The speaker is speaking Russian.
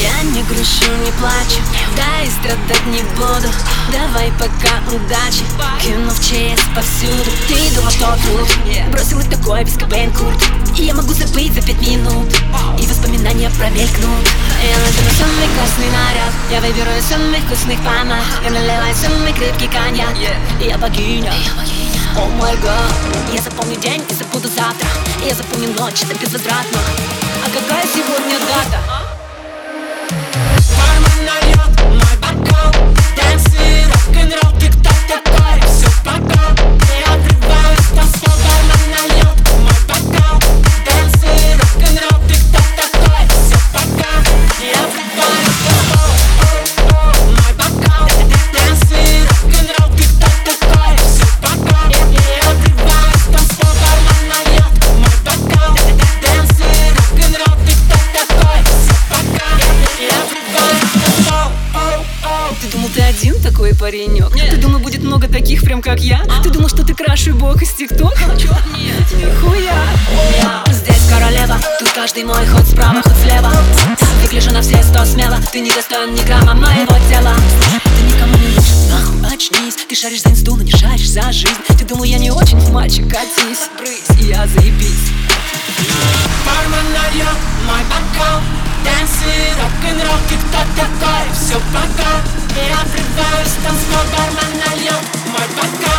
Я не грущу, не плачу, да и страдать не буду. Давай пока удачи, кинув ЧС повсюду. Ты думал, что тут? Бросил их такой без Кобейн Курт. И я могу забыть за пять минут И воспоминания промелькнут. Я надену самый красный наряд Я выберу из самых вкусных помад. Я наливаю самый крепкий коньяк Я богиня. О май гад Я запомню день и забуду завтра. Я запомню ночь, это безвозвратно. А какая такой паренек? Ты думал, будет много таких, прям как я? Ты думал, что ты краши бог из ТикТока? Нет, нихуя. Здесь королева, тут каждый мой ход справа, ход слева. Выгляжу на все сто смело Ты не достоин ни грамма моего тела. Ты никому не нужен, нахуй очнись. Ты шаришь за инсту, но не шаришь за жизнь. Ты думал, я не очень матче, катись, брысь, и я заебись. Бармен нальет мой бокал. Дэнсы, рок-н-ролл, ты кто такой? Все пока Я врываюсь в танцпол Бармен нальет мой бокал